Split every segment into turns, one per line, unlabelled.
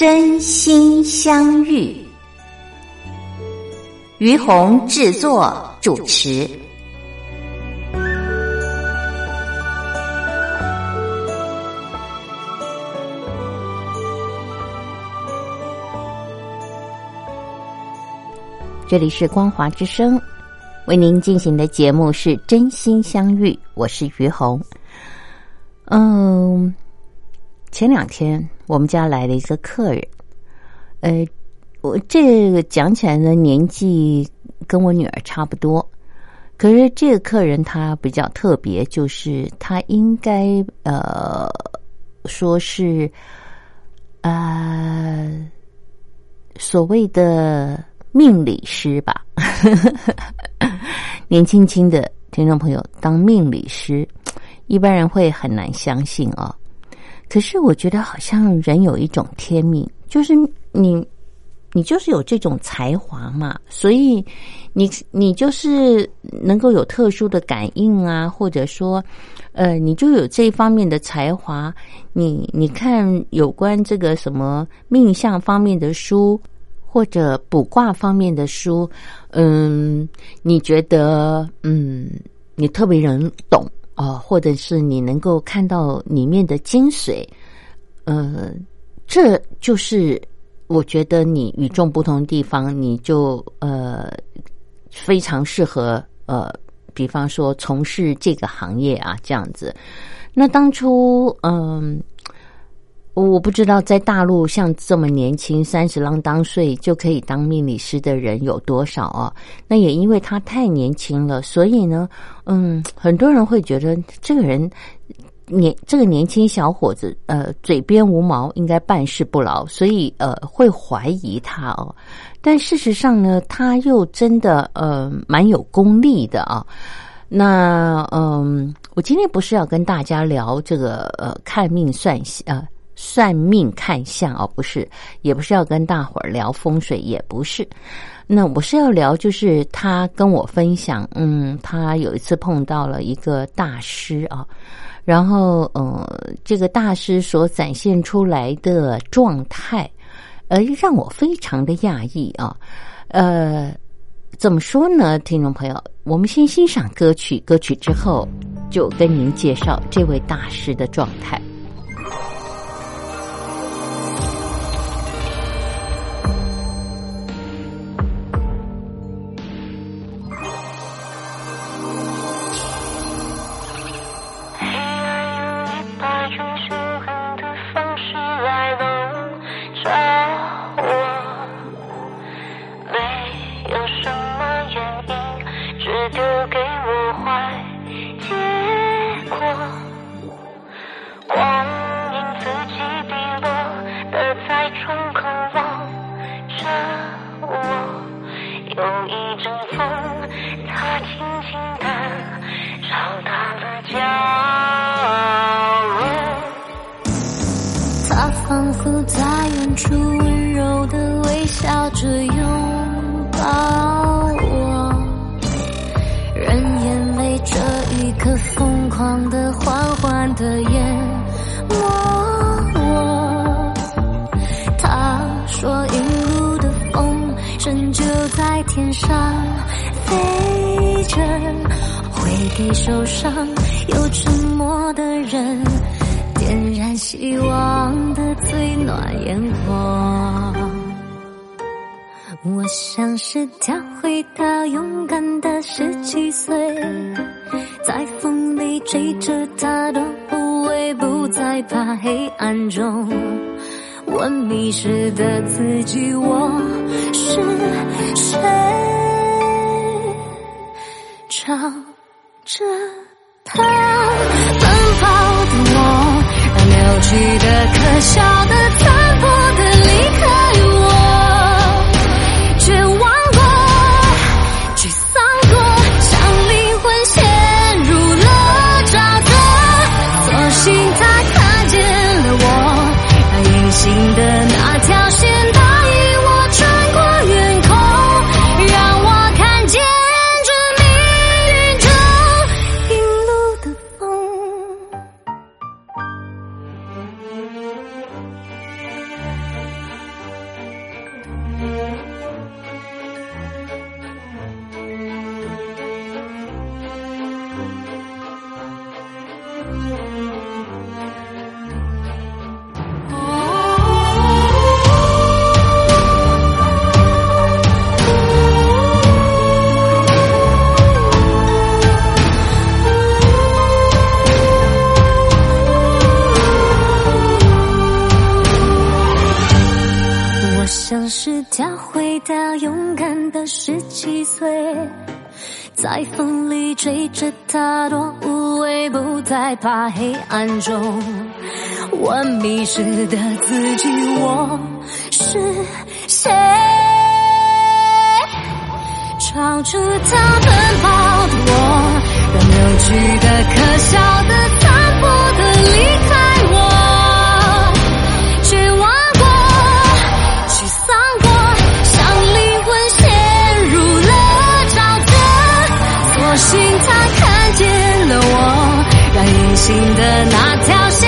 真心相遇，于红制作主持。
这里是光华之声，为您进行的节目是《真心相遇》，我是于红。嗯。前两天我们家来了一个客人，呃，我这个讲起来呢，年纪跟我女儿差不多，可是这个客人他比较特别，就是他应该呃说是啊所谓的命理师吧，年轻轻的听众朋友当命理师，一般人会很难相信啊。可是我觉得好像人有一种天命，就是你，你就是有这种才华嘛，所以你你就是能够有特殊的感应啊，或者说，呃，你就有这方面的才华。你你看有关这个什么命相方面的书，或者卜卦方面的书，嗯，你觉得嗯，你特别能懂。哦，或者是你能够看到里面的精髓，呃，这就是我觉得你与众不同的地方，你就呃非常适合呃，比方说从事这个行业啊，这样子。那当初嗯。我不知道在大陆像这么年轻三十啷当岁就可以当命理师的人有多少啊？那也因为他太年轻了，所以呢，嗯，很多人会觉得这个人年这个年轻小伙子，呃，嘴边无毛，应该办事不牢，所以呃，会怀疑他哦。但事实上呢，他又真的呃蛮有功力的啊。那嗯，我今天不是要跟大家聊这个呃看命算啊。算命看相哦，不是，也不是要跟大伙儿聊风水，也不是。那我是要聊，就是他跟我分享，嗯，他有一次碰到了一个大师啊，然后呃，这个大师所展现出来的状态，呃，让我非常的讶异啊。呃，怎么说呢，听众朋友，我们先欣赏歌曲，歌曲之后就跟您介绍这位大师的状态。
结果，光影自己滴落的，在窗口望着我。有一阵风，它轻轻地找到了家。它仿佛在远处温柔地微笑着拥抱。可疯狂的缓缓的淹没我。他说一路的风筝就在天上飞着会给受伤又沉默的人点燃希望的最暖烟火。我像是跳回到勇敢的十七岁。护卫，不再怕黑暗中。我迷失的自己，我是谁？朝着他奔跑的我，让扭曲的、可笑的、残要回到勇敢的十七岁，在风里追着它多无畏，不再怕黑暗中我迷失的自己，我是谁？闯出他奔跑的我，让扭曲的、可笑的、残破的离开心的那条线。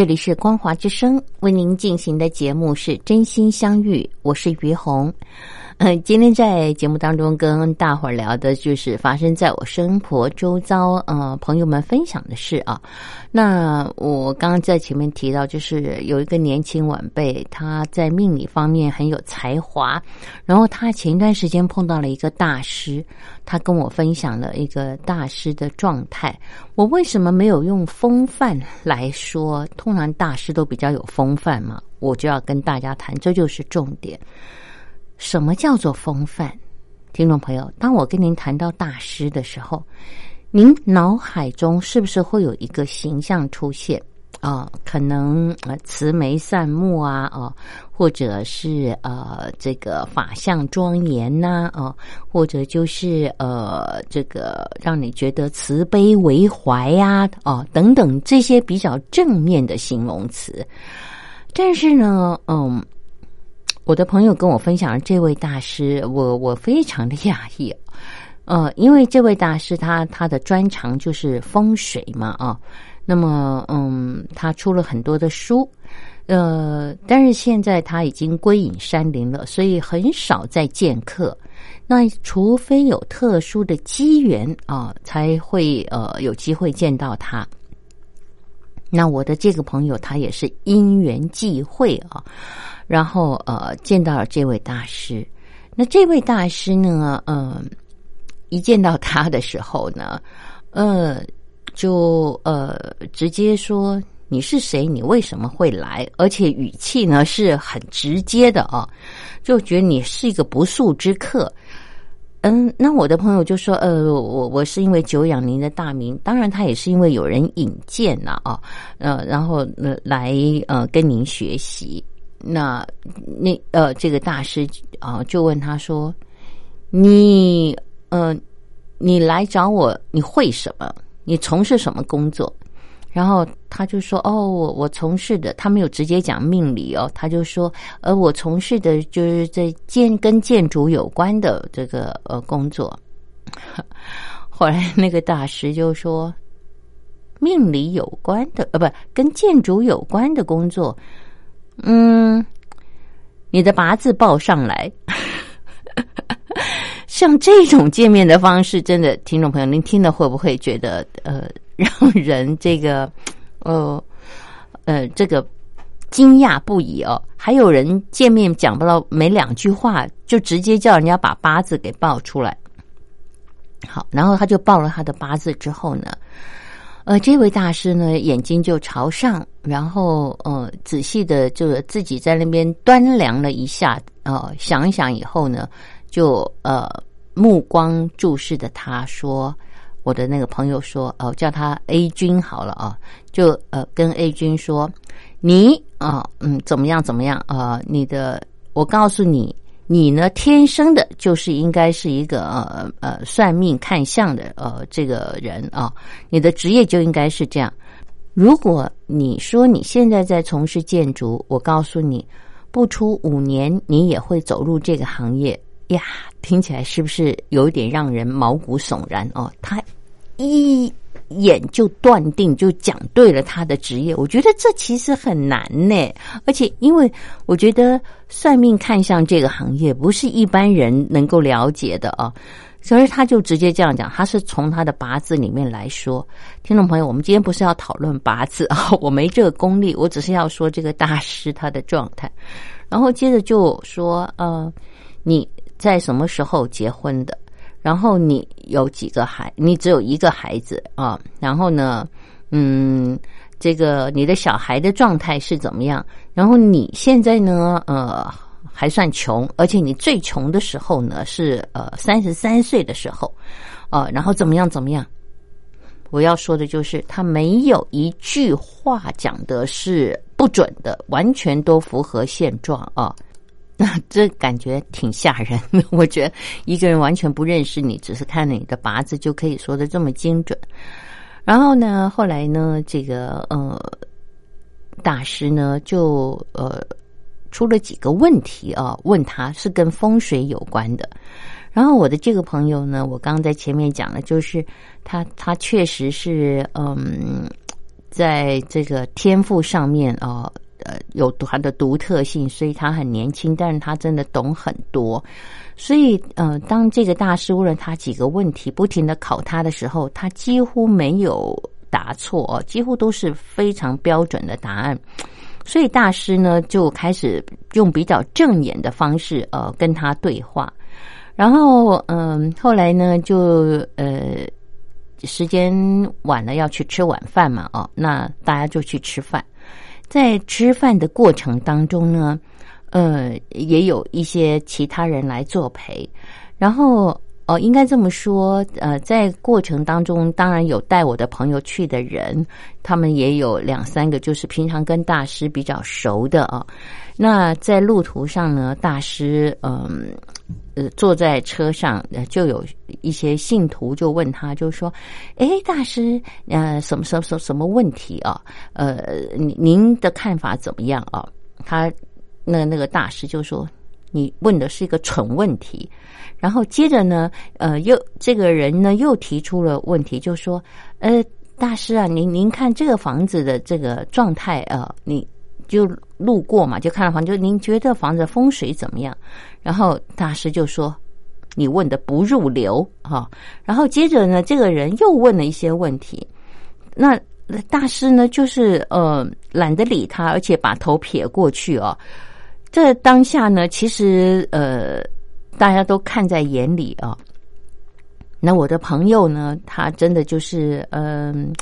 这
里是光华之声为您进行的节目是真心相遇，我是于红。嗯，今天在节目当中跟大伙聊的就是发生在我生活周遭呃朋友们分享的事啊。那我刚刚在前面提到，就是有一个年轻晚辈，他在命理方面很有才华，然后他前一段时间碰到了一个大师，他跟我分享了一个大师的状态。我为什么没有用风范来说？通常大师都比较有风范嘛，我就要跟大家谈，这就是重点。什么叫做风范？听众朋友，当我跟您谈到大师的时候，您脑海中是不是会有一个形象出现啊、可能呃慈眉善目啊，哦、或者是呃这个法相庄严呐、哦、或者就是呃这个让你觉得慈悲为怀呀、哦等等这些比较正面的形容词。但是呢，嗯，我的朋友跟我分享了这位大师，我我非常的讶异，呃，因为这位大师他他的专长就是风水嘛，啊，那么嗯，他出了很多的书，呃，但是现在他已经归隐山林了，所以很少再见客。那除非有特殊的机缘啊，才会呃有机会见到他。那我的这个朋友他也是因缘际会啊，然后呃见到了这位大师。那这位大师呢，嗯、一见到他的时候呢，呃，就呃直接说你是谁？你为什么会来？而且语气呢是很直接的啊，就觉得你是一个不速之客。嗯，那我的朋友就说，呃，我我是因为久仰您的大名，当然他也是因为有人引荐了、啊，呃，然后呃来呃跟您学习。那那呃，这个大师啊，就问他说：“你呃，你来找我，你会什么？你从事什么工作？”然后他就说：“哦，我我从事的，他没有直接讲命理哦，他就说，呃，我从事的就是在建跟建筑有关的这个呃工作。”后来那个大师就说：“命理有关的，呃，不，跟建筑有关的工作，嗯，你的八字报上来。”像这种见面的方式，真的，听众朋友，您听了会不会觉得呃，让人这个呃呃这个惊讶不已哦？还有人见面讲不到没两句话，就直接叫人家把八字给报出来。好，然后他就报了他的八字之后呢，呃，这位大师呢眼睛就朝上，然后呃仔细的就自己在那边端量了一下，呃，想一想以后呢。就呃，目光注视着他说：“我的那个朋友说，哦，叫他 A 君好了啊，就呃跟 A 君说，你啊，嗯，怎么样怎么样啊？你的，我告诉你，你呢天生的就是应该是一个呃呃算命看相的呃这个人啊，你的职业就应该是这样。如果你说你现在在从事建筑，我告诉你，不出五年，你也会走入这个行业。”呀，听起来是不是有点让人毛骨悚然哦？他一眼就断定，就讲对了他的职业。我觉得这其实很难呢，而且因为我觉得算命看相这个行业不是一般人能够了解的啊，所以他就直接这样讲，他是从他的八字里面来说。听众朋友，我们今天不是要讨论八字啊，我没这个功力，我只是要说这个大师他的状态。然后接着就说，呃，你。在什么时候结婚的？然后你有几个孩？你只有一个孩子啊？然后呢？嗯，这个你的小孩的状态是怎么样？然后你现在呢？呃，还算穷，而且你最穷的时候呢是呃三十三岁的时候，啊，然后怎么样怎么样？我要说的就是他没有一句话讲的是不准的，完全都符合现状啊。那 这感觉挺吓人。我觉得一个人完全不认识你，只是看你的八字就可以说的这么精准。然后呢，后来呢，这个呃大师呢就呃出了几个问题啊，问他是跟风水有关的。然后我的这个朋友呢，我刚刚在前面讲的，就是他他确实是嗯，在这个天赋上面啊。呃有它的独特性，所以他很年轻，但是他真的懂很多。所以，呃，当这个大师问了他几个问题，不停的考他的时候，他几乎没有答错，几乎都是非常标准的答案。所以大师呢，就开始用比较正眼的方式，呃，跟他对话。然后，嗯，后来呢，就呃，时间晚了，要去吃晚饭嘛，哦，那大家就去吃饭。在吃饭的过程当中呢，呃，也有一些其他人来作陪，然后哦，应该这么说，呃，在过程当中，当然有带我的朋友去的人，他们也有两三个，就是平常跟大师比较熟的啊。那在路途上呢，大师嗯，呃坐在车上，就有一些信徒就问他，就说：“哎，大师，呃，什么什么什么什么问题啊？呃，您您的看法怎么样啊？”他那那个大师就说：“你问的是一个蠢问题。”然后接着呢，呃，又这个人呢又提出了问题，就说：“呃，大师啊，您您看这个房子的这个状态啊，你。”就路过嘛，就看了房，就您觉得房子风水怎么样？然后大师就说：“你问的不入流哈。”然后接着呢，这个人又问了一些问题。那大师呢，就是呃懒得理他，而且把头撇过去哦。这当下呢，其实呃大家都看在眼里啊。那我的朋友呢，他真的就是嗯，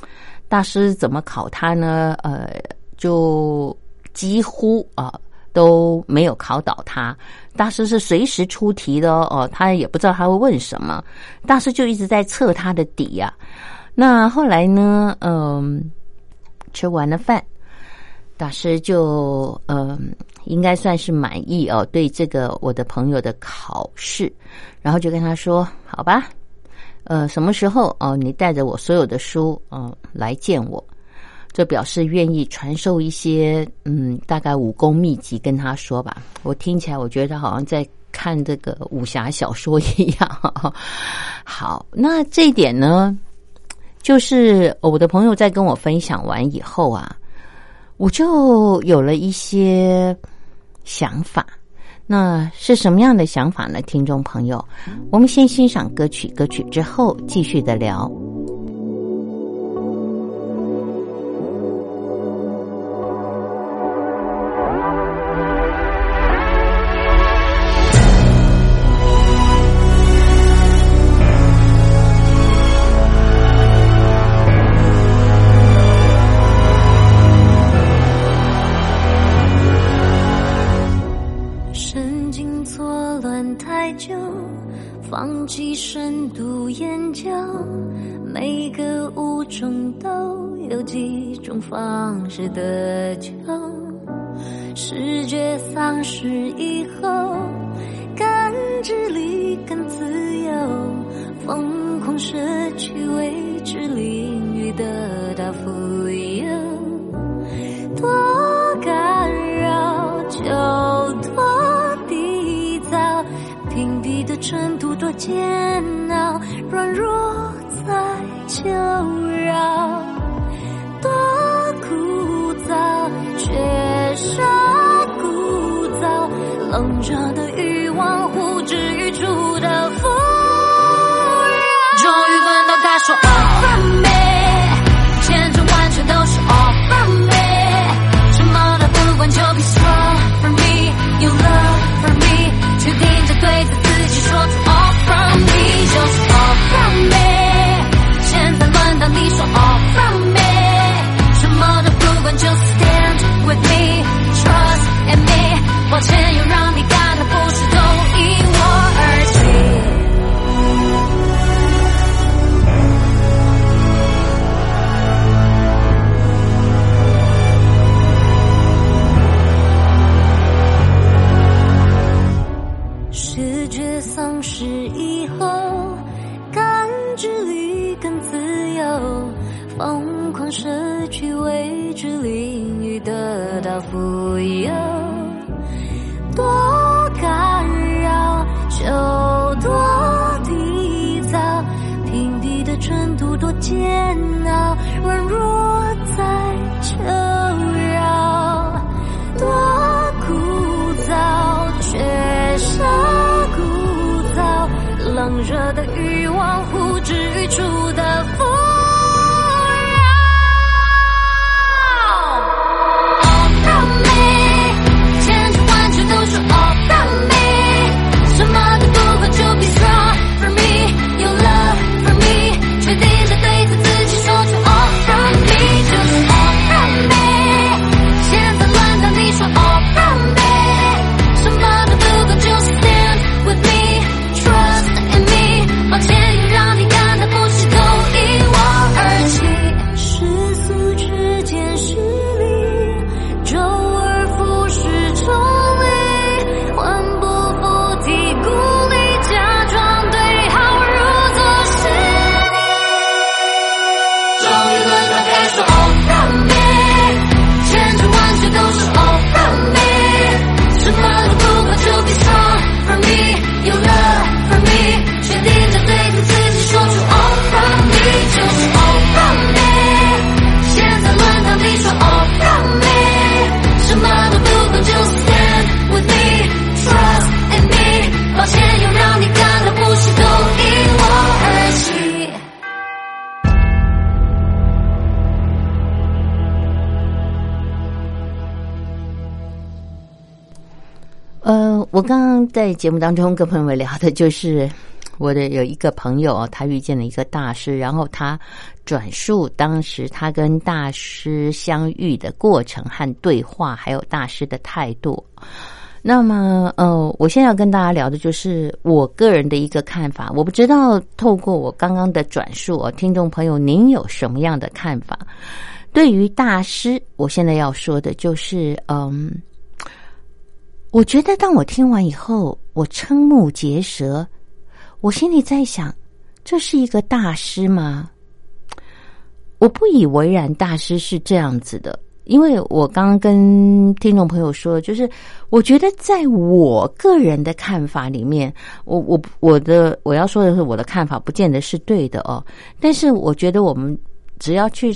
大师怎么考他呢？呃，就。几乎啊都没有考倒他，大师是随时出题的哦，他也不知道他会问什么，大师就一直在测他的底呀。那后来呢，嗯，吃完了饭，大师就嗯，应该算是满意哦，对这个我的朋友的考试，然后就跟他说：“好吧，呃，什么时候哦，你带着我所有的书嗯来见我，这表示愿意传授一些嗯大概武功秘籍跟他说吧。我听起来我觉得好像在看这个武侠小说一样。好，那这一点呢，就是我的朋友在跟我分享完以后啊。”我就有了一些想法，那是什么样的想法呢？听众朋友，我们先欣赏歌曲，歌曲之后继续的聊。
太久，放弃深度研究，每个物种都有几种方式得救。视觉丧失以后，感知力更自由，疯狂失去未知领域得到富有，多感。程度多煎熬，软弱在求饶，多枯燥，缺少枯燥，冷热的雨。未知领域的大富
我刚刚在节目当中跟朋友们聊的，就是我的有一个朋友，他遇见了一个大师，然后他转述当时他跟大师相遇的过程和对话，还有大师的态度。那么，呃，我现在要跟大家聊的就是我个人的一个看法。我不知道透过我刚刚的转述，听众朋友您有什么样的看法？对于大师，我现在要说的就是，嗯，我觉得当我听完以后，我瞠目结舌，我心里在想，这是一个大师吗？我不以为然，大师是这样子的。因为我刚刚跟听众朋友说，就是我觉得在我个人的看法里面，我我我的我要说的是我的看法，不见得是对的哦。但是我觉得我们只要去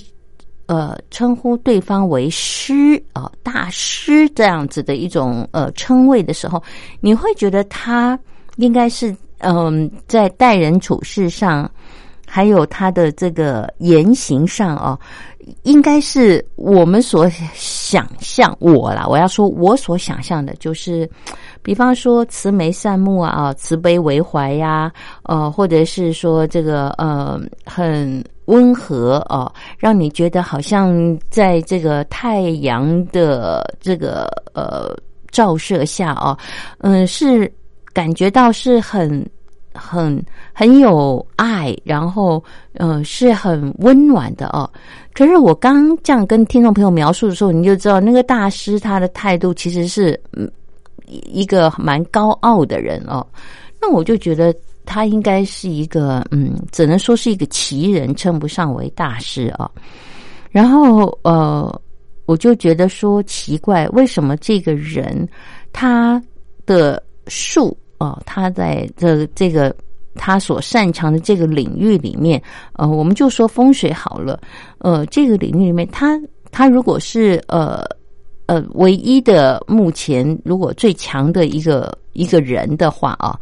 呃称呼对方为师啊大师这样子的一种呃称谓的时候，你会觉得他应该是嗯在待人处事上。还有他的这个言行上啊，应该是我们所想象我啦。我要说，我所想象的就是，比方说慈眉善目啊，慈悲为怀呀，呃，或者是说这个呃很温和啊，让你觉得好像在这个太阳的这个呃照射下啊，嗯，是感觉到是很。很很有爱，然后呃是很温暖的哦。可是我刚这样跟听众朋友描述的时候，你就知道那个大师他的态度其实是一个蛮高傲的人哦。那我就觉得他应该是一个嗯，只能说是一个奇人，称不上为大师啊。然后呃，我就觉得说奇怪，为什么这个人他的术？哦，他在这这个他所擅长的这个领域里面，呃，我们就说风水好了，呃，这个领域里面，他他如果是呃呃唯一的目前如果最强的一个一个人的话啊，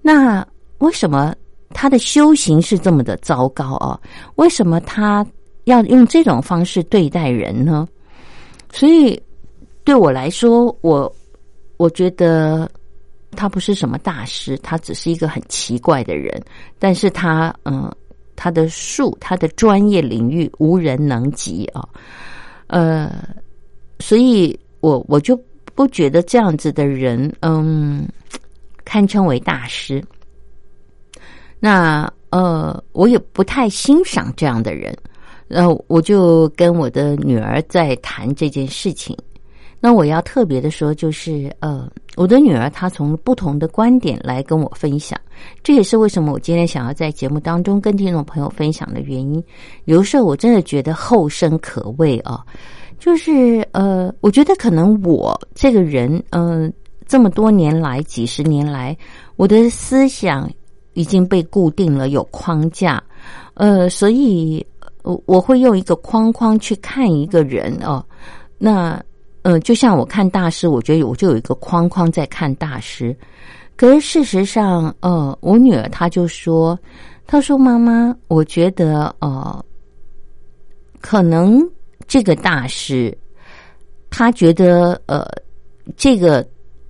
那为什么他的修行是这么的糟糕啊？为什么他要用这种方式对待人呢？所以对我来说，我我觉得。他不是什么大师，他只是一个很奇怪的人。但是他，嗯，他的术，他的专业领域无人能及啊。呃，所以我我就不觉得这样子的人，嗯，堪称为大师。那呃，我也不太欣赏这样的人。呃，我就跟我的女儿在谈这件事情。那我要特别的说，就是呃，我的女儿她从不同的观点来跟我分享，这也是为什么我今天想要在节目当中跟听众朋友分享的原因。有时候我真的觉得后生可畏啊，就是呃，我觉得可能我这个人，嗯，这么多年来几十年来，我的思想已经被固定了，有框架，呃，所以我我会用一个框框去看一个人哦，那。嗯，就像我看大师，我觉得我就有一个框框在看大师。可是事实上，呃，我女儿她就说：“她说妈妈，我觉得呃，可能这个大师，他觉得呃，这个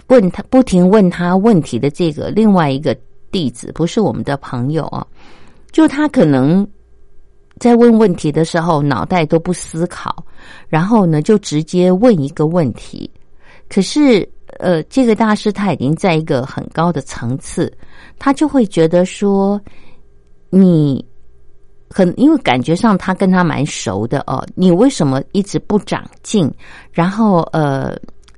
问他不停问他问题的这个另外一个弟子，不是我们的朋友啊，就他可能。”在问问题的时候，脑袋都不思考，然后呢，就直接问一个问题。可是，呃，这个大师他已经在一个很高的层次，他就会觉得说，你很因为感觉上他跟他蛮熟的哦，你为什么一直不长进？然后，呃，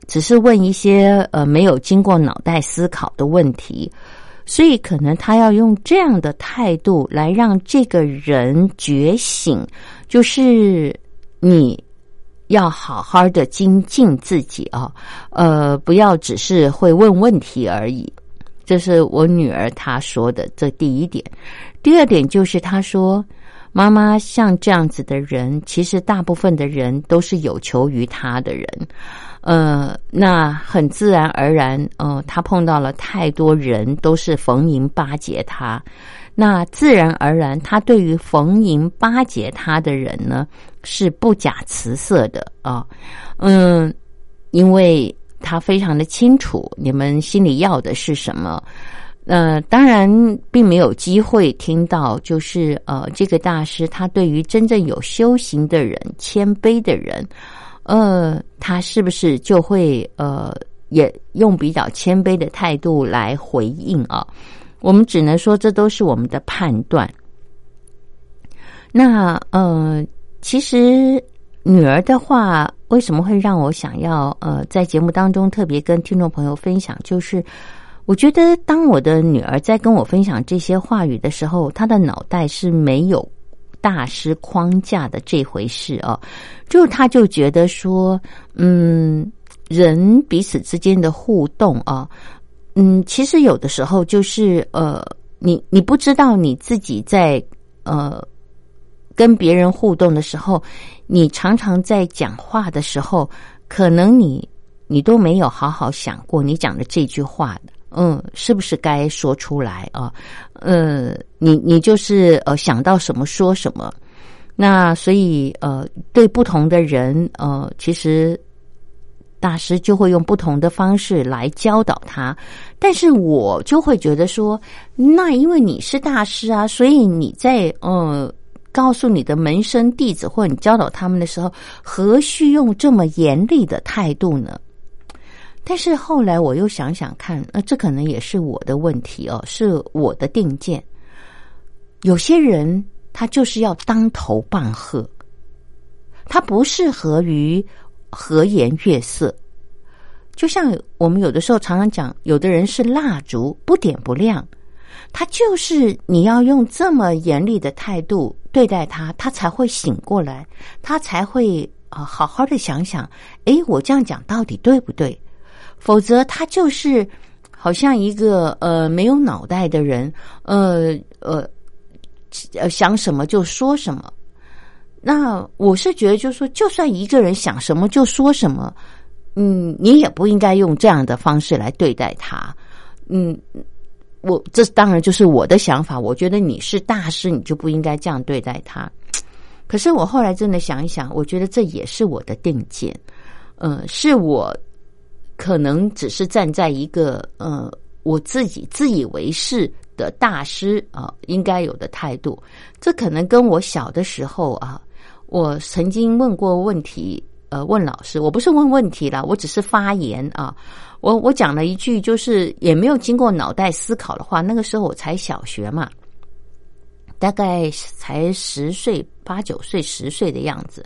只是问一些呃没有经过脑袋思考的问题。所以，可能他要用这样的态度来让这个人觉醒，就是你要好好的精进自己啊，呃，不要只是会问问题而已。这是我女儿她说的，这第一点。第二点就是她说，妈妈像这样子的人，其实大部分的人都是有求于他的人。呃，那很自然而然，呃，他碰到了太多人都是逢迎巴结他，那自然而然，他对于逢迎巴结他的人呢，是不假辞色的啊，嗯，因为他非常的清楚你们心里要的是什么，呃，当然并没有机会听到，就是呃，这个大师他对于真正有修行的人、谦卑的人。呃，他是不是就会呃也用比较谦卑的态度来回应啊。我们只能说，这都是我们的判断。那呃，其实女儿的话，为什么会让我想要呃，在节目当中特别跟听众朋友分享？就是我觉得，当我的女儿在跟我分享这些话语的时候，她的脑袋是没有大师框架的这回事哦。就她就觉得说，嗯，人彼此之间的互动啊，嗯，其实有的时候就是呃，你你不知道你自己在呃。跟别人互动的时候，你常常在讲话的时候，可能你你都没有好好想过你讲的这句话的，嗯，是不是该说出来啊？呃，你你就是呃想到什么说什么，那所以呃对不同的人呃，其实大师就会用不同的方式来教导他，但是我就会觉得说，那因为你是大师啊，所以你在呃。告诉你的门生弟子，或你教导他们的时候，何须用这么严厉的态度呢？但是后来我又想想看，那这可能也是我的问题哦，是我的定见。有些人他就是要当头棒喝，他不适合于和颜悦色。就像我们有的时候常常讲，有的人是蜡烛，不点不亮。他就是你要用这么严厉的态度对待他，他才会醒过来，他才会啊好好的想想，诶，我这样讲到底对不对？否则他就是好像一个呃没有脑袋的人，呃呃呃想什么就说什么。那我是觉得，就是说，就算一个人想什么就说什么，嗯，你也不应该用这样的方式来对待他，嗯。我这当然就是我的想法。我觉得你是大师，你就不应该这样对待他。可是我后来真的想一想，我觉得这也是我的定见。嗯，是我可能只是站在一个呃我自己自以为是的大师啊应该有的态度。这可能跟我小的时候啊，我曾经问过问题，呃，问老师，我不是问问题了，我只是发言啊。我我讲了一句，就是也没有经过脑袋思考的话。那个时候我才小学嘛，大概才十岁、八九岁、十岁的样子。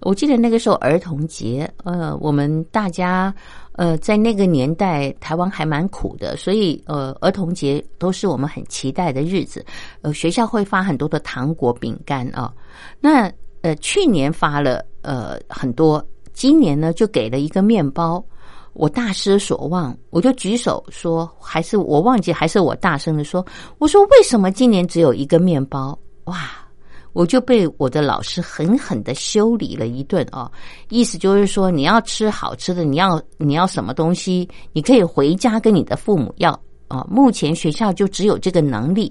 我记得那个时候儿童节，呃，我们大家呃在那个年代台湾还蛮苦的，所以呃儿童节都是我们很期待的日子。呃，学校会发很多的糖果、饼干啊。那呃去年发了呃很多，今年呢就给了一个面包。我大失所望，我就举手说，还是我忘记，还是我大声的说，我说为什么今年只有一个面包？哇！我就被我的老师狠狠的修理了一顿哦，意思就是说，你要吃好吃的，你要你要什么东西，你可以回家跟你的父母要啊。目前学校就只有这个能力，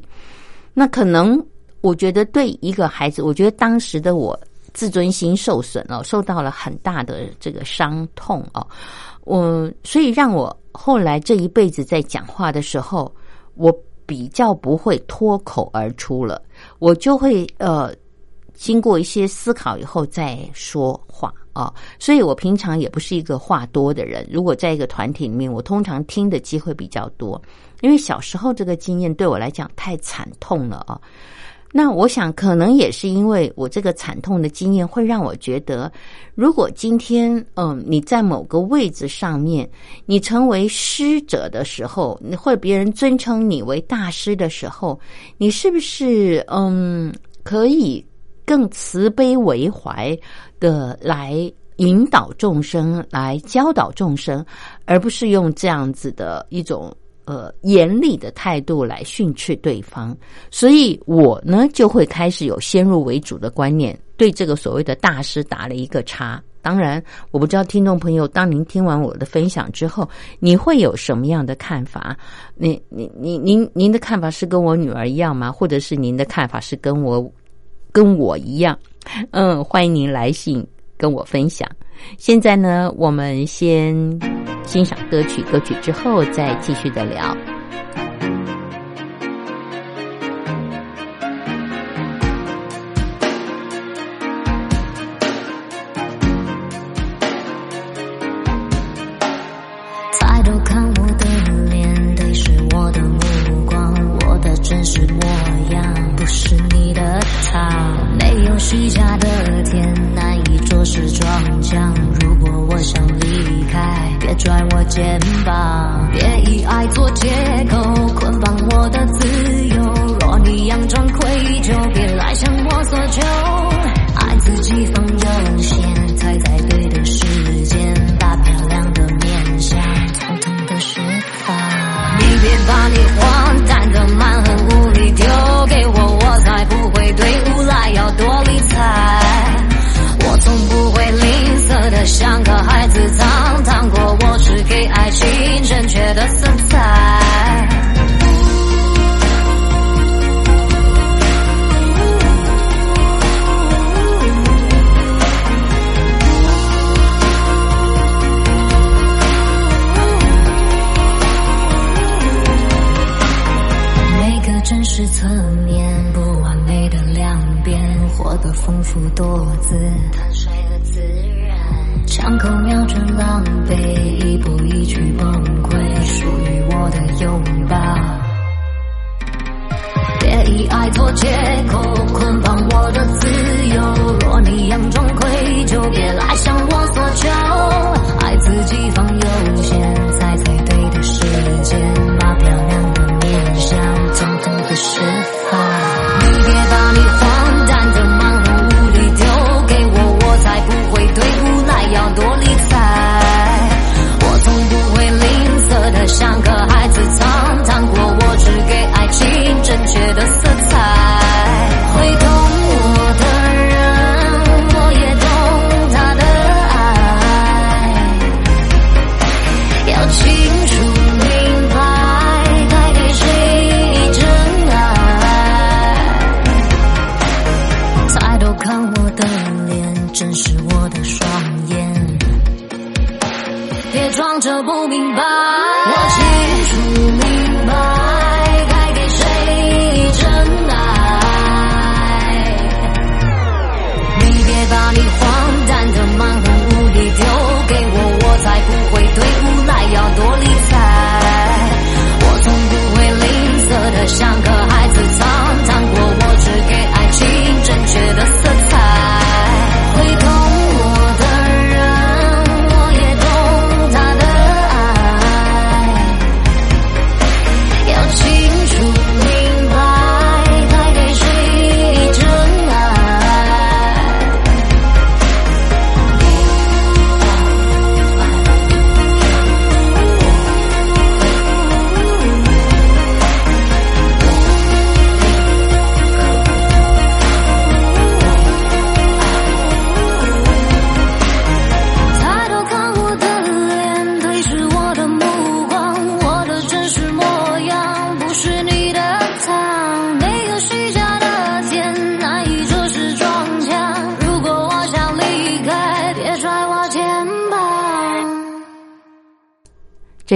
那可能我觉得对一个孩子，我觉得当时的我自尊心受损了，受到了很大的这个伤痛哦。我所以让我后来这一辈子在讲话的时候，我比较不会脱口而出了，我就会呃经过一些思考以后再说话啊。所以我平常也不是一个话多的人。如果在一个团体里面，我通常听的机会比较多，因为小时候这个经验对我来讲太惨痛了啊。那我想，可能也是因为我这个惨痛的经验，会让我觉得，如果今天，嗯，你在某个位置上面，你成为师者的时候，或者别人尊称你为大师的时候，你是不是，嗯，可以更慈悲为怀的来引导众生，来教导众生，而不是用这样子的一种。呃，严厉的态度来训斥对方，所以我呢就会开始有先入为主的观念，对这个所谓的大师打了一个叉。当然，我不知道听众朋友，当您听完我的分享之后，你会有什么样的看法？你、你、您、您、您的看法是跟我女儿一样吗？或者是您的看法是跟我、跟我一样？嗯，欢迎您来信跟我分享。现在呢，我们先欣赏歌曲，歌曲之后再继续的聊。
抬头看我的脸，对视我的目光，我的真实模样，不是你的他，没有虚假。是撞墙。如果我想离开，别拽我肩膀，别以爱做借口捆绑我的自由。若你佯装愧疚，别来向我索求。爱自己放优先，踩在对的时间，把漂亮的面相统统的释放。你别把你荒诞的蛮横无理丢像个孩子，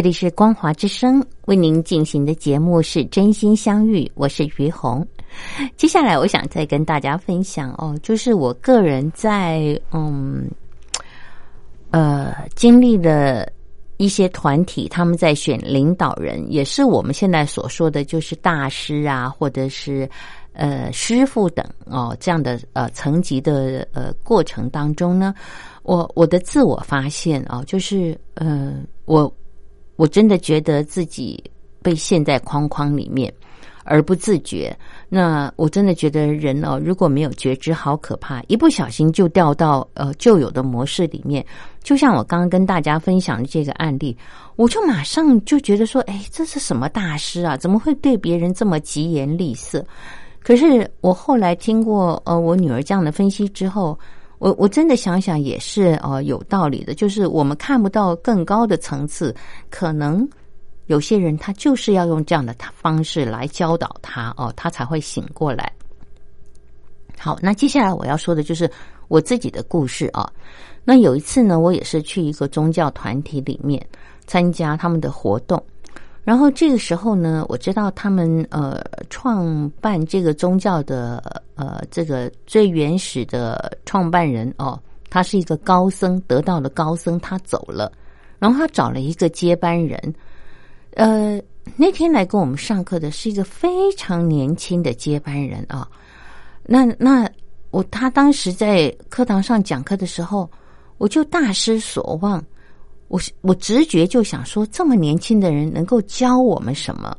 里是光华之声为您进行的节目是真心相遇，我是于红。接下来我想再跟大家分享哦，就是我个人在嗯呃经历的一些团体，他们在选领导人，也是我们现在所说的就是大师啊，或者是呃师傅等哦这样的呃层级的呃过程当中呢，我我的自我发现哦、就是呃我我真的觉得自己被陷在框框里面而不自觉。那我真的觉得人哦，如果没有觉知，好可怕，一不小心就掉到呃旧有的模式里面。就像我刚刚跟大家分享的这个案例，我就马上就觉得说，哎，这是什么大师啊？怎么会对别人这么疾言厉色？可是我后来听过呃我女儿这样的分析之后，我我真的想想也是哦有道理的，就是我们看不到更高的层次，可能有些人他就是要用这样的方式来教导他哦，他才会醒过来。好，那接下来我要说的就是我自己的故事啊。那有一次呢，我也是去一个宗教团体里面参加他们的活动，然后这个时候呢，我知道他们呃创办这个宗教的呃这个最原始的创办人哦，他是一个高僧，得道的高僧，他走了，然后他找了一个接班人，呃，那天来跟我们上课的是一个非常年轻的接班人啊。那那我他当时在课堂上讲课的时候，我就大失所望。我我直觉就想说，这么年轻的人能够教我们什么？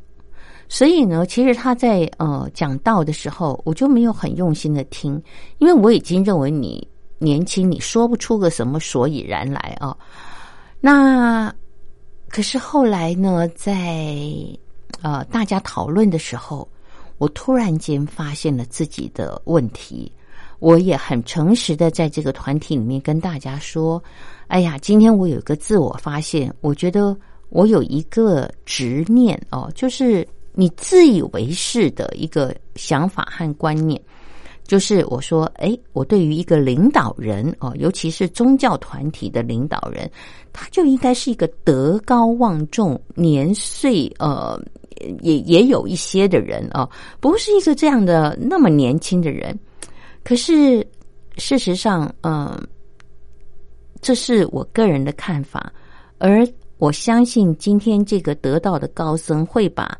所以呢，其实他在呃讲道的时候，我就没有很用心的听，因为我已经认为你年轻，你说不出个什么所以然来啊。那可是后来呢，在呃大家讨论的时候，我突然间发现了自己的问题，我也很诚实的在这个团体里面跟大家说。哎呀，今天我有一个自我发现，我觉得我有一个执念哦，就是你自以为是的一个想法和观念，就是我说，哎，我对于一个领导人哦，尤其是宗教团体的领导人，他就应该是一个德高望重、年岁呃也也有一些的人哦，不是一个这样的那么年轻的人。可是事实上，嗯。这是我个人的看法，而我相信今天这个得道的高僧会把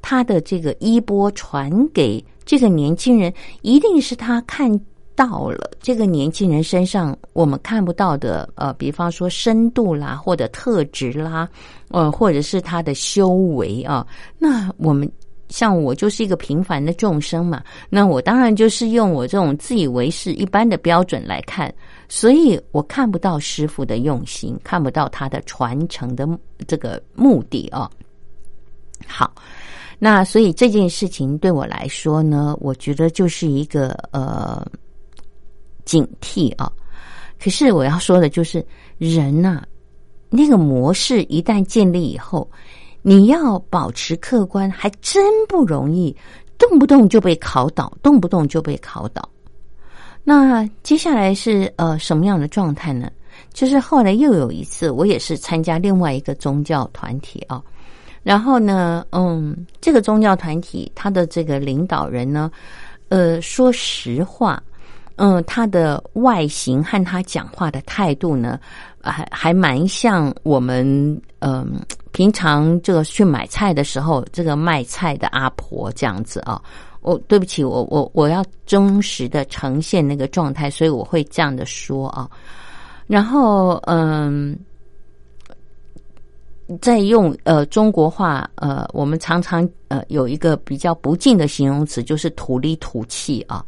他的这个衣钵传给这个年轻人，一定是他看到了这个年轻人身上我们看不到的，呃，比方说深度啦，或者特质啦，呃，或者是他的修为啊，那我们。像我就是一个平凡的众生嘛，那我当然就是用我这种自以为是一般的标准来看，所以我看不到师傅的用心，看不到他的传承的这个目的啊。好，那所以这件事情对我来说呢，我觉得就是一个呃警惕啊。可是我要说的就是，人呐，那个模式一旦建立以后。你要保持客观，还真不容易，动不动就被考倒，动不动就被考倒。那接下来是呃什么样的状态呢？就是后来又有一次，我也是参加另外一个宗教团体啊，然后呢，嗯，这个宗教团体他的这个领导人呢，呃，说实话，嗯，他的外形和他讲话的态度呢，还还蛮像我们嗯。平常这个去买菜的时候，这个卖菜的阿婆这样子啊，我对不起，我我我要忠实的呈现那个状态，所以我会这样的说啊。然后嗯，在用呃中国话呃，我们常常呃有一个比较不敬的形容词，就是土里土气啊。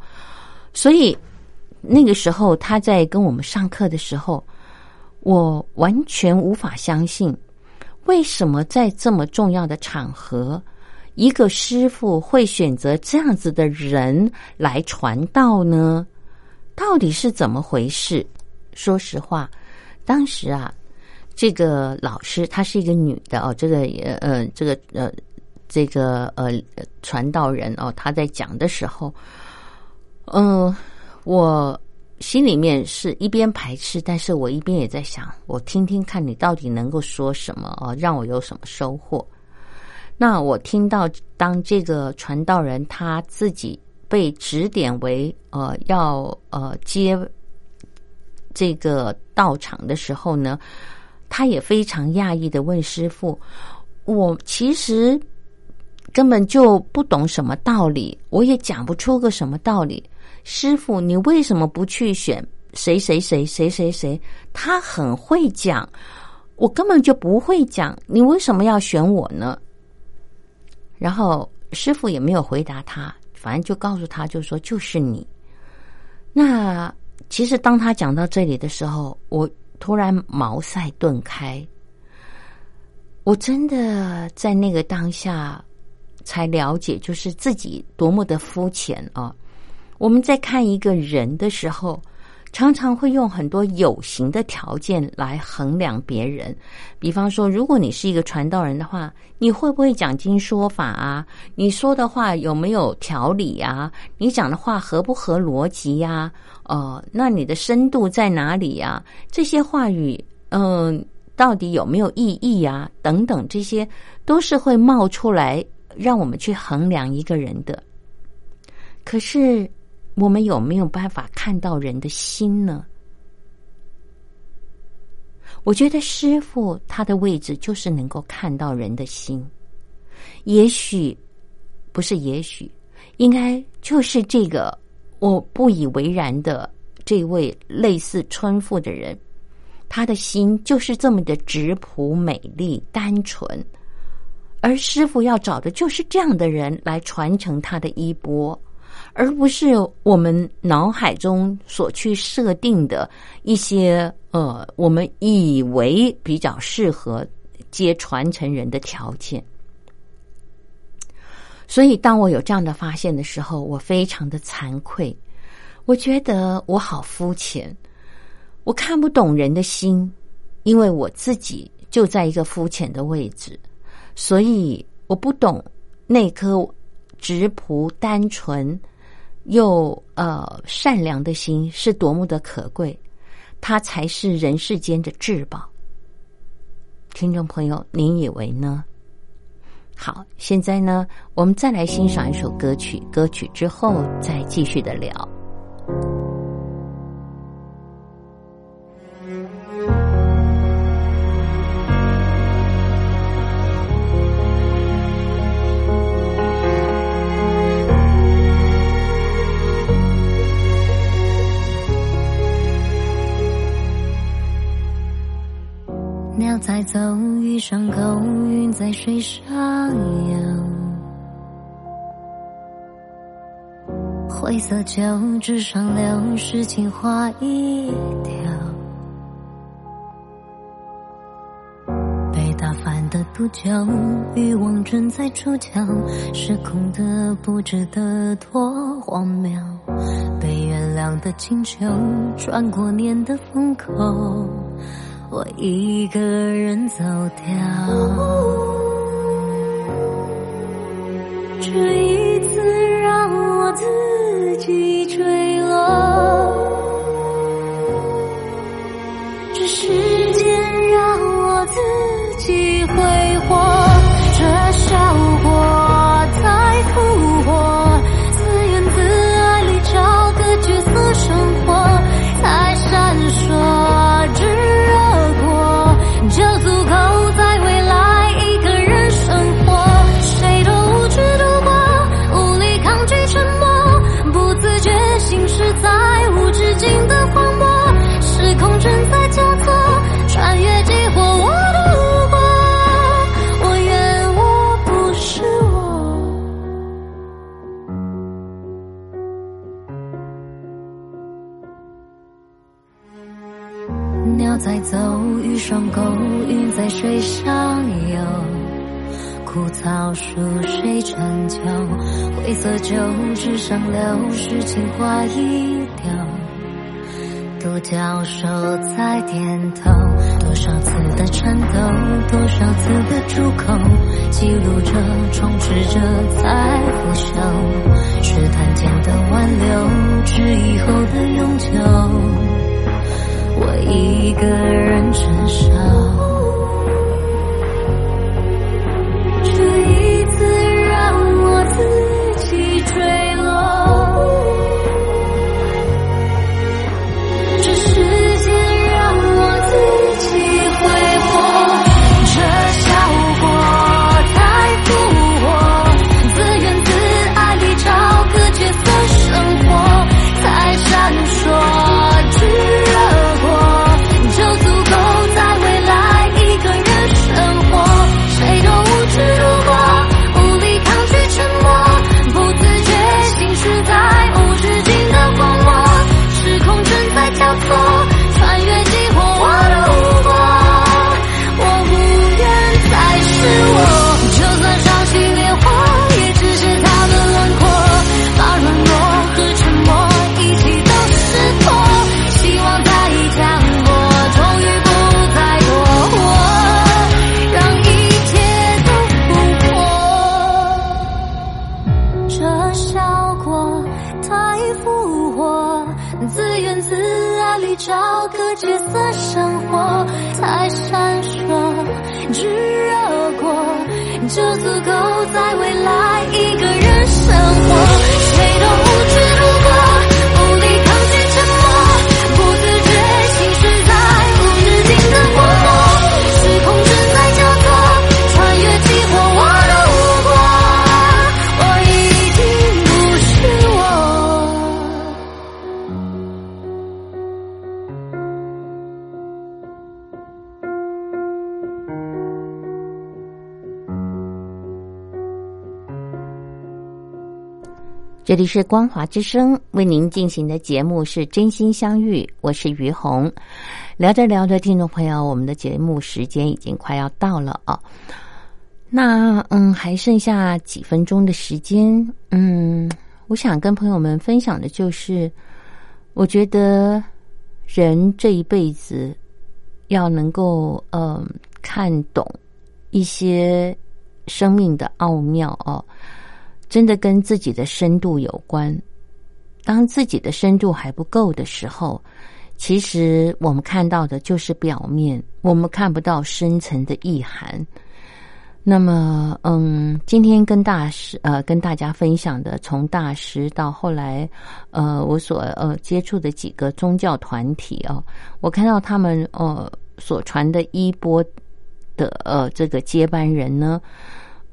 所以那个时候他在跟我们上课的时候，我完全无法相信。为什么在这么重要的场合，一个师傅会选择这样子的人来传道呢？到底是怎么回事？说实话，当时啊，这个老师她是一个女的哦，这个呃，这个呃，这个呃，传道人哦，她在讲的时候，嗯，我。心里面是一边排斥，但是我一边也在想，我听听看你到底能够说什么哦，让我有什么收获。那我听到当这个传道人他自己被指点为呃要呃接这个道场的时候呢，他也非常讶异的问师傅：“我其实根本就不懂什么道理，我也讲不出个什么道理。”师傅，你为什么不去选谁谁谁谁谁谁？他很会讲，我根本就不会讲，你为什么要选我呢？然后师傅也没有回答他，反正就告诉他，就说就是你。那其实当他讲到这里的时候，我突然茅塞顿开，我真的在那个当下才了解，就是自己多么的肤浅啊。我们在看一个人的时候，常常会用很多有形的条件来衡量别人。比方说，如果你是一个传道人的话，你会不会讲经说法啊？你说的话有没有条理啊？你讲的话合不合逻辑呀？呃，那你的深度在哪里呀？这些话语，嗯，到底有没有意义呀？等等，这些都是会冒出来让我们去衡量一个人的。可是。我们有没有办法看到人的心呢？我觉得师傅他的位置就是能够看到人的心。也许不是，也许应该就是这个我不以为然的这位类似村妇的人，他的心就是这么的质朴、美丽、单纯，而师傅要找的就是这样的人来传承他的衣钵，而不是我们脑海中所去设定的一些呃，我们以为比较适合接传承人的条件。所以，当我有这样的发现的时候，我非常的惭愧。我觉得我好肤浅，我看不懂人的心，因为我自己就在一个肤浅的位置，所以我不懂那颗直朴、单纯又呃善良的心是多么的可贵，它才是人世间的至宝。听众朋友，您以为呢？好，现在呢，我们再来欣赏一首歌曲。歌曲之后再继续的聊。
鸟在走，鱼上钩，云在水上游。灰色旧纸上流，诗情画一条。被打翻的毒酒，欲望正在出窍，失控的不值得多荒谬。被原谅的请求，转过年的风口。我一个人走掉，这一次让我自己坠落，在水上游。枯草树谁成就？灰色旧纸上流，诗情话一丢。独角兽在点头，多少次的颤抖，多少次的出口，记录着，充斥着，在腐朽。试探间的挽留，是以后的永久。我一个人承受，这里是
光华之声为您进行的节目是真心相遇，我是于红。聊着聊着，听众朋友，我们的节目时间已经快要到了啊。那嗯，还剩下几分钟的时间，嗯，我想跟朋友们分享的就是，我觉得人这一辈子要能够嗯看懂一些生命的奥妙哦。真的跟自己的深度有关。当自己的深度还不够的时候，其实我们看到的就是表面，我们看不到深层的意涵。那么，嗯，今天跟大师呃跟大家分享的，从大师到后来，呃，我所呃接触的几个宗教团体啊，我看到他们呃所传的衣钵的呃这个接班人呢。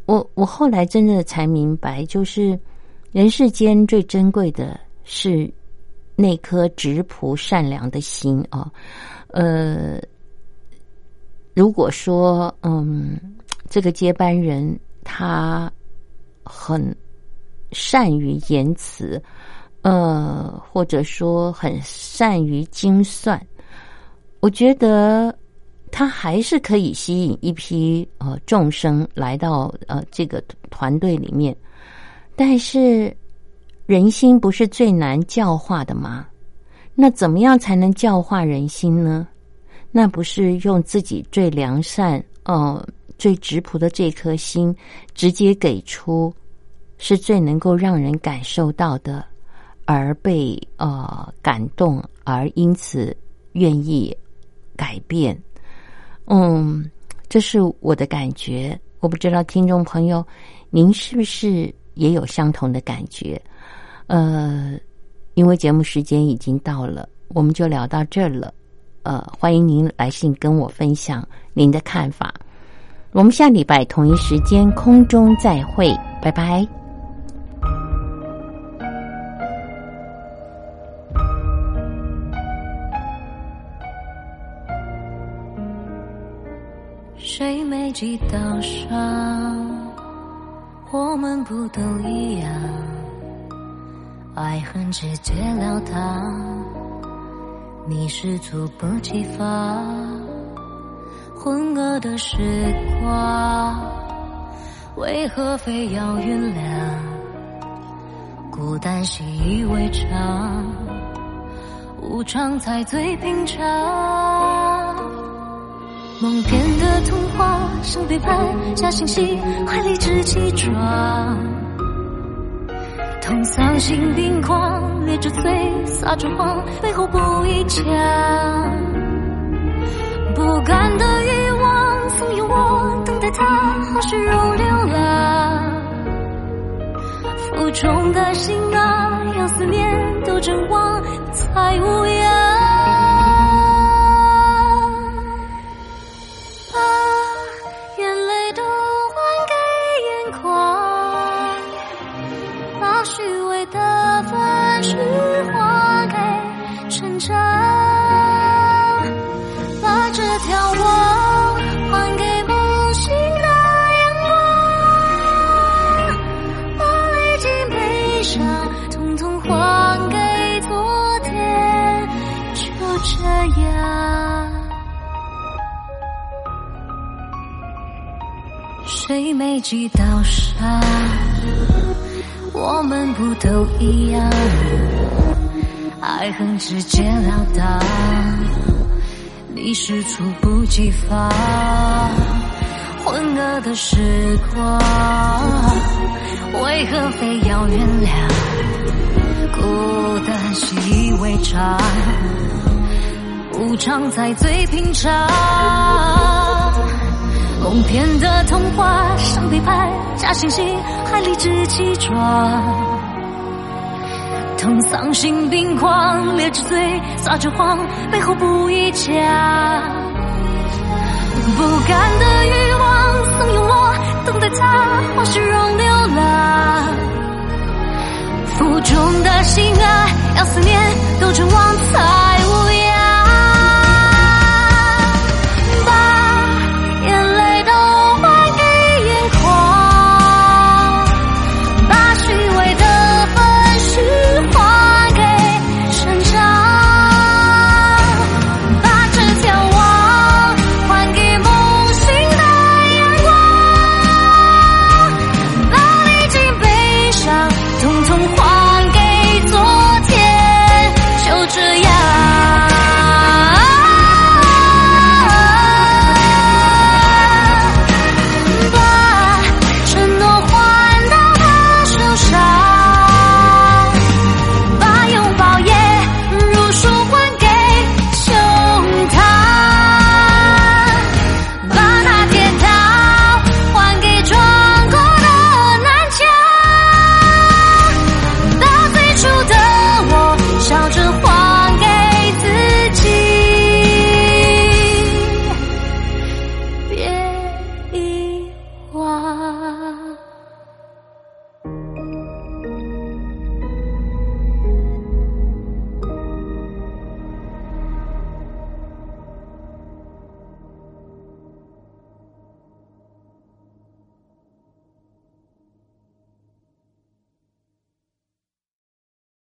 我我后来真的才明白，就是人世间最珍贵的是那颗直朴善良的心啊。呃，如果说嗯，这个接班人他很善于言辞，呃，或者说很善于精算，我觉得。他还是可以吸引一批呃众生来到呃这个团队里面，但是人心不是最难教化的吗？那怎么样才能教化人心呢？那不是用自己最良善、呃最直朴的这颗心直接给出，是最能够让人感受到的，而被呃感动，而因此愿意改变。嗯，这是我的感觉。我不知道听众朋友，您是不是也有相同的感觉？呃，因为节目时间已经到了，我们就聊到这了。呃，欢迎您来信跟我分享您的看法。我们下礼拜同一时间空中再会，拜拜。
几道上，我们不都一样？爱恨直截了当，你是猝不及防。浑噩的时光，为何非要原谅？孤单习以为常，无常才最平常。梦变的童话，像背叛，假惺惺，怀里只起床。痛丧心病狂，咧着嘴撒着谎，背后不一枪。不甘的欲望怂恿我等待他，好虚荣流浪。负重的心啊，要思念都阵亡，才无恙。没几道伤？我们不都一样？爱恨直截了当，你是猝不及防。浑噩的时光，为何非要原谅？孤单习以为常，无常才最平常。梦骗的童话，上背叛，假惺惺，还理直气壮。痛丧心病狂，咧着嘴撒着谎，背后不一家。不甘的